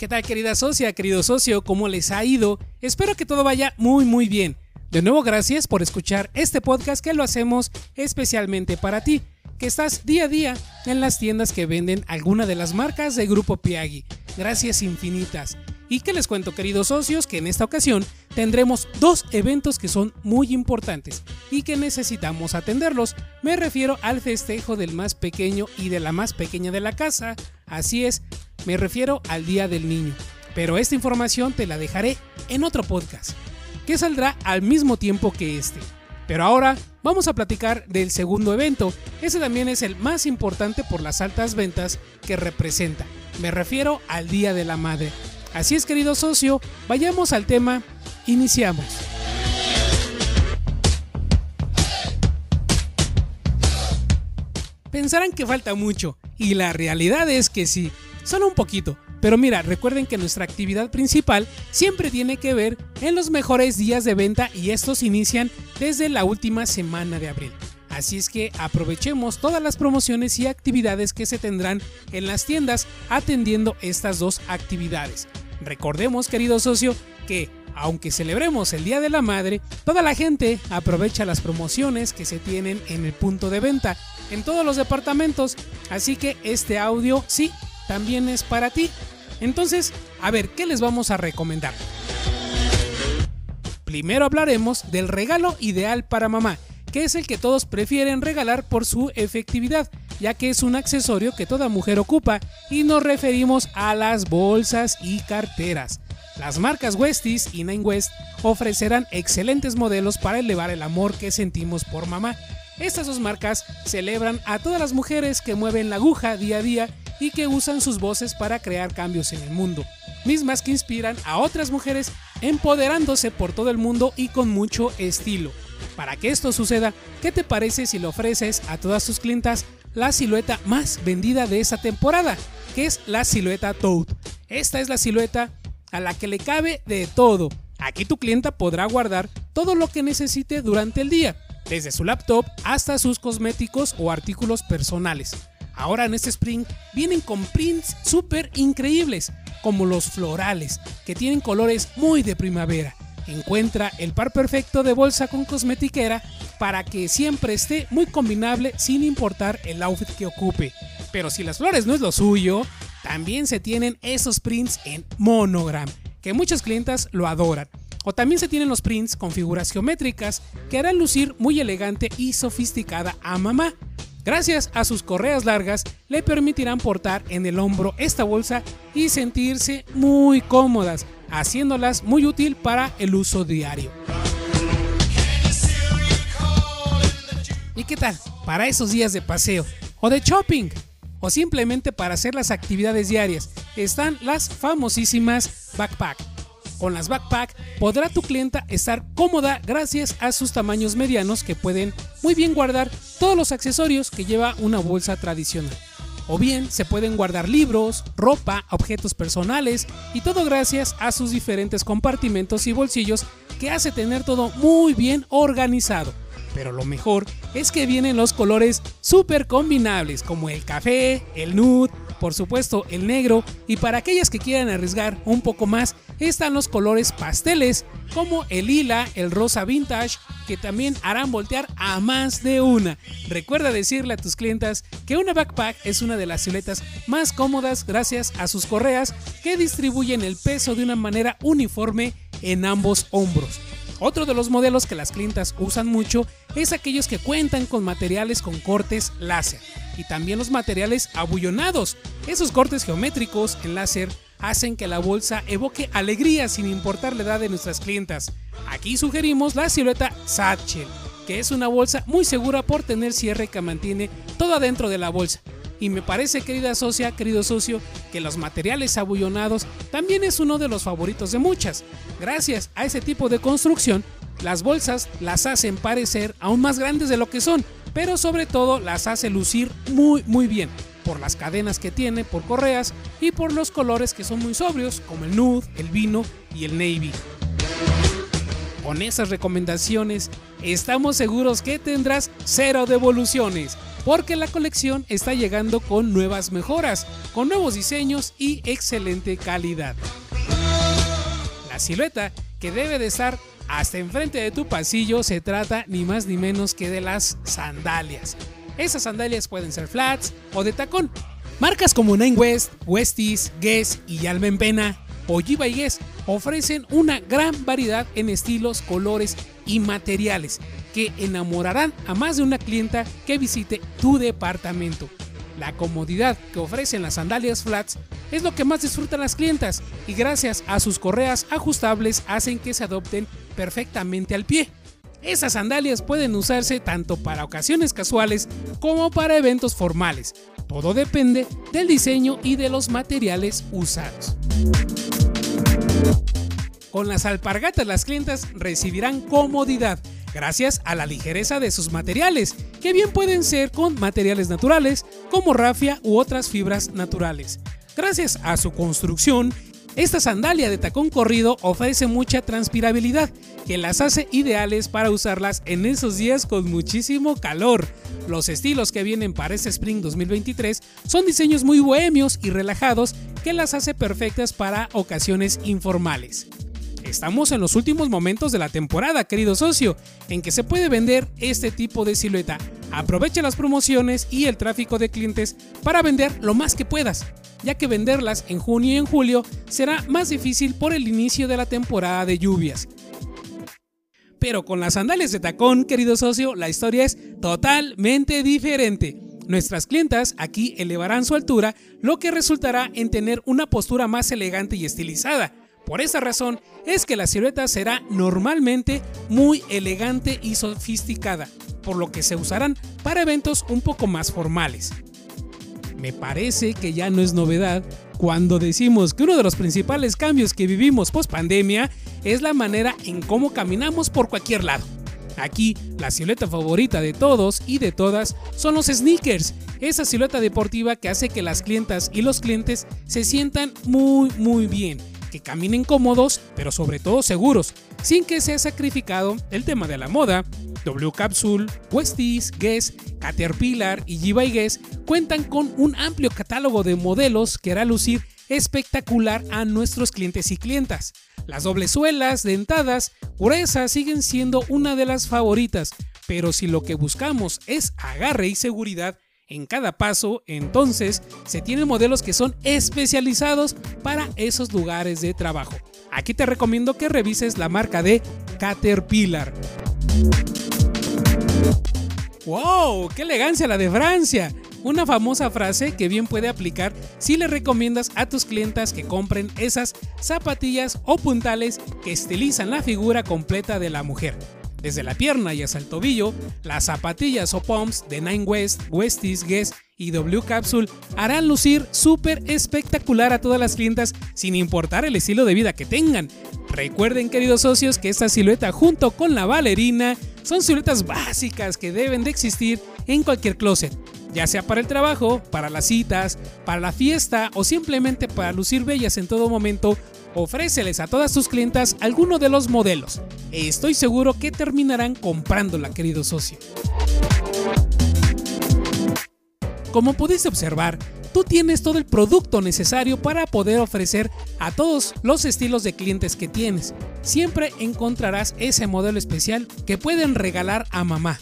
¿Qué tal querida socia, querido socio? ¿Cómo les ha ido? Espero que todo vaya muy muy bien. De nuevo gracias por escuchar este podcast que lo hacemos especialmente para ti, que estás día a día en las tiendas que venden alguna de las marcas de Grupo Piagui. Gracias infinitas. Y que les cuento queridos socios que en esta ocasión tendremos dos eventos que son muy importantes y que necesitamos atenderlos. Me refiero al festejo del más pequeño y de la más pequeña de la casa. Así es, me refiero al Día del Niño. Pero esta información te la dejaré en otro podcast, que saldrá al mismo tiempo que este. Pero ahora vamos a platicar del segundo evento. Ese también es el más importante por las altas ventas que representa. Me refiero al Día de la Madre. Así es, querido socio, vayamos al tema. Iniciamos. Pensarán que falta mucho, y la realidad es que sí, solo un poquito. Pero mira, recuerden que nuestra actividad principal siempre tiene que ver en los mejores días de venta y estos inician desde la última semana de abril. Así es que aprovechemos todas las promociones y actividades que se tendrán en las tiendas atendiendo estas dos actividades. Recordemos, querido socio, que aunque celebremos el Día de la Madre, toda la gente aprovecha las promociones que se tienen en el punto de venta en todos los departamentos, así que este audio sí, también es para ti. Entonces, a ver, ¿qué les vamos a recomendar? Primero hablaremos del regalo ideal para mamá, que es el que todos prefieren regalar por su efectividad, ya que es un accesorio que toda mujer ocupa y nos referimos a las bolsas y carteras. Las marcas Westies y Nine West ofrecerán excelentes modelos para elevar el amor que sentimos por mamá. Estas dos marcas celebran a todas las mujeres que mueven la aguja día a día y que usan sus voces para crear cambios en el mundo, mismas que inspiran a otras mujeres empoderándose por todo el mundo y con mucho estilo. Para que esto suceda, ¿qué te parece si le ofreces a todas tus clientas la silueta más vendida de esa temporada, que es la silueta Toad? Esta es la silueta a la que le cabe de todo. Aquí tu clienta podrá guardar todo lo que necesite durante el día, desde su laptop hasta sus cosméticos o artículos personales. Ahora en este Spring vienen con prints súper increíbles, como los florales, que tienen colores muy de primavera. Encuentra el par perfecto de bolsa con cosmetiquera para que siempre esté muy combinable sin importar el outfit que ocupe. Pero si las flores no es lo suyo, también se tienen esos prints en monogram, que muchas clientas lo adoran. O también se tienen los prints con figuras geométricas que harán lucir muy elegante y sofisticada a mamá. Gracias a sus correas largas le permitirán portar en el hombro esta bolsa y sentirse muy cómodas, haciéndolas muy útil para el uso diario. ¿Y qué tal? Para esos días de paseo o de shopping o simplemente para hacer las actividades diarias están las famosísimas backpack con las backpack podrá tu clienta estar cómoda gracias a sus tamaños medianos que pueden muy bien guardar todos los accesorios que lleva una bolsa tradicional. O bien se pueden guardar libros, ropa, objetos personales y todo gracias a sus diferentes compartimentos y bolsillos que hace tener todo muy bien organizado. Pero lo mejor es que vienen los colores súper combinables como el café, el nude, por supuesto el negro y para aquellas que quieran arriesgar un poco más están los colores pasteles como el lila, el rosa vintage que también harán voltear a más de una. Recuerda decirle a tus clientas que una backpack es una de las siluetas más cómodas gracias a sus correas que distribuyen el peso de una manera uniforme en ambos hombros. Otro de los modelos que las clientas usan mucho es aquellos que cuentan con materiales con cortes láser y también los materiales abullonados. Esos cortes geométricos en láser hacen que la bolsa evoque alegría sin importar la edad de nuestras clientas. Aquí sugerimos la silueta Satchel, que es una bolsa muy segura por tener cierre que mantiene todo adentro de la bolsa. Y me parece, querida socia, querido socio, que los materiales abullonados también es uno de los favoritos de muchas. Gracias a ese tipo de construcción, las bolsas las hacen parecer aún más grandes de lo que son, pero sobre todo las hace lucir muy muy bien por las cadenas que tiene, por correas y por los colores que son muy sobrios, como el nude, el vino y el navy. Con esas recomendaciones, estamos seguros que tendrás cero devoluciones, porque la colección está llegando con nuevas mejoras, con nuevos diseños y excelente calidad. La silueta que debe de estar hasta enfrente de tu pasillo se trata ni más ni menos que de las sandalias. Esas sandalias pueden ser flats o de tacón. Marcas como Nine West, Westies, Guess y Alma en Pena o G Guess ofrecen una gran variedad en estilos, colores y materiales que enamorarán a más de una clienta que visite tu departamento. La comodidad que ofrecen las sandalias flats es lo que más disfrutan las clientas y gracias a sus correas ajustables hacen que se adopten perfectamente al pie. Esas sandalias pueden usarse tanto para ocasiones casuales como para eventos formales. Todo depende del diseño y de los materiales usados. Con las alpargatas las clientas recibirán comodidad gracias a la ligereza de sus materiales, que bien pueden ser con materiales naturales como rafia u otras fibras naturales. Gracias a su construcción, esta sandalia de tacón corrido ofrece mucha transpirabilidad, que las hace ideales para usarlas en esos días con muchísimo calor. Los estilos que vienen para este Spring 2023 son diseños muy bohemios y relajados que las hace perfectas para ocasiones informales. Estamos en los últimos momentos de la temporada, querido socio, en que se puede vender este tipo de silueta. Aprovecha las promociones y el tráfico de clientes para vender lo más que puedas, ya que venderlas en junio y en julio será más difícil por el inicio de la temporada de lluvias. Pero con las sandalias de tacón, querido socio, la historia es totalmente diferente. Nuestras clientas aquí elevarán su altura, lo que resultará en tener una postura más elegante y estilizada. Por esa razón es que la silueta será normalmente muy elegante y sofisticada, por lo que se usarán para eventos un poco más formales. Me parece que ya no es novedad cuando decimos que uno de los principales cambios que vivimos post pandemia es la manera en cómo caminamos por cualquier lado. Aquí, la silueta favorita de todos y de todas son los sneakers, esa silueta deportiva que hace que las clientas y los clientes se sientan muy muy bien que caminen cómodos, pero sobre todo seguros, sin que sea sacrificado el tema de la moda. W Capsule, Westies, Guess, Caterpillar y G Guess cuentan con un amplio catálogo de modelos que hará lucir espectacular a nuestros clientes y clientas. Las dobles suelas, dentadas, gruesas siguen siendo una de las favoritas, pero si lo que buscamos es agarre y seguridad, en cada paso, entonces se tienen modelos que son especializados para esos lugares de trabajo. Aquí te recomiendo que revises la marca de Caterpillar. ¡Wow! ¡Qué elegancia la de Francia! Una famosa frase que bien puede aplicar si le recomiendas a tus clientas que compren esas zapatillas o puntales que estilizan la figura completa de la mujer desde la pierna y hasta el tobillo, las zapatillas o pumps de Nine West, Westies, Guess y W Capsule harán lucir súper espectacular a todas las clientas sin importar el estilo de vida que tengan. Recuerden queridos socios que esta silueta junto con la balerina son siluetas básicas que deben de existir en cualquier closet, ya sea para el trabajo, para las citas, para la fiesta o simplemente para lucir bellas en todo momento Ofréceles a todas tus clientas alguno de los modelos. Estoy seguro que terminarán comprándola, querido socio. Como pudiste observar, tú tienes todo el producto necesario para poder ofrecer a todos los estilos de clientes que tienes. Siempre encontrarás ese modelo especial que pueden regalar a mamá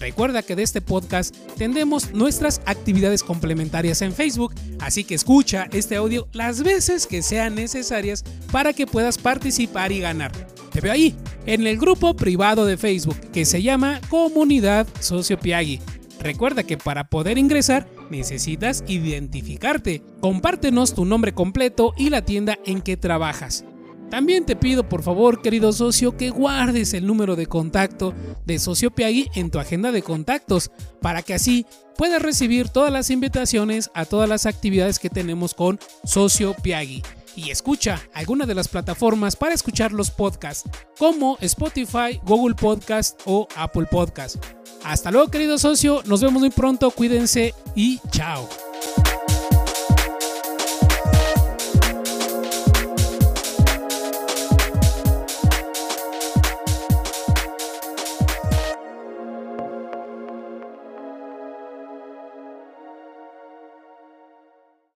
Recuerda que de este podcast tendremos nuestras actividades complementarias en Facebook, así que escucha este audio las veces que sean necesarias para que puedas participar y ganar. Te veo ahí, en el grupo privado de Facebook que se llama Comunidad Socio Piagui. Recuerda que para poder ingresar necesitas identificarte. Compártenos tu nombre completo y la tienda en que trabajas. También te pido por favor, querido socio, que guardes el número de contacto de Socio Piagui en tu agenda de contactos para que así puedas recibir todas las invitaciones a todas las actividades que tenemos con Socio Piagui. Y escucha alguna de las plataformas para escuchar los podcasts, como Spotify, Google Podcast o Apple Podcast. Hasta luego, querido socio, nos vemos muy pronto, cuídense y chao.